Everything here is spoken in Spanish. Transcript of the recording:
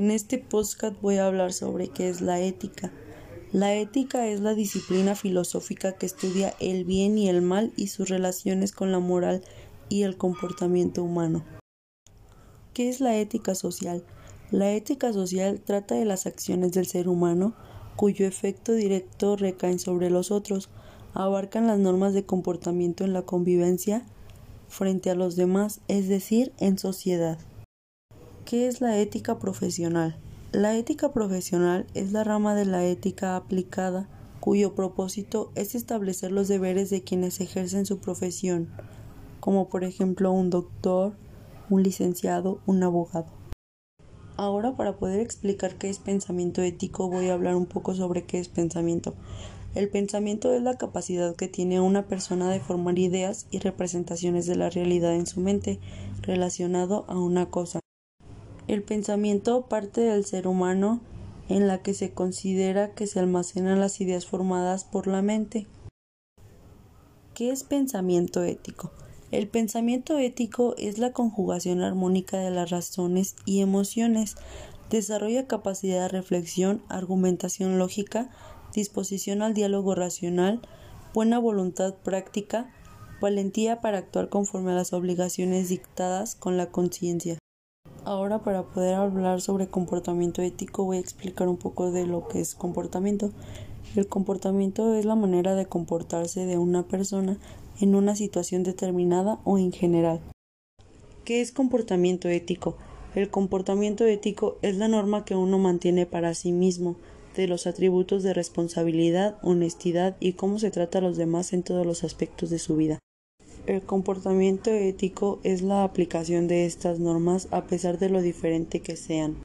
En este podcast voy a hablar sobre qué es la ética. La ética es la disciplina filosófica que estudia el bien y el mal y sus relaciones con la moral y el comportamiento humano. ¿Qué es la ética social? La ética social trata de las acciones del ser humano cuyo efecto directo recae sobre los otros, abarcan las normas de comportamiento en la convivencia frente a los demás, es decir, en sociedad. ¿Qué es la ética profesional? La ética profesional es la rama de la ética aplicada cuyo propósito es establecer los deberes de quienes ejercen su profesión, como por ejemplo un doctor, un licenciado, un abogado. Ahora para poder explicar qué es pensamiento ético voy a hablar un poco sobre qué es pensamiento. El pensamiento es la capacidad que tiene una persona de formar ideas y representaciones de la realidad en su mente relacionado a una cosa. El pensamiento parte del ser humano en la que se considera que se almacenan las ideas formadas por la mente. ¿Qué es pensamiento ético? El pensamiento ético es la conjugación armónica de las razones y emociones. Desarrolla capacidad de reflexión, argumentación lógica, disposición al diálogo racional, buena voluntad práctica, valentía para actuar conforme a las obligaciones dictadas con la conciencia. Ahora para poder hablar sobre comportamiento ético voy a explicar un poco de lo que es comportamiento. El comportamiento es la manera de comportarse de una persona en una situación determinada o en general. ¿Qué es comportamiento ético? El comportamiento ético es la norma que uno mantiene para sí mismo, de los atributos de responsabilidad, honestidad y cómo se trata a los demás en todos los aspectos de su vida. El comportamiento ético es la aplicación de estas normas a pesar de lo diferente que sean.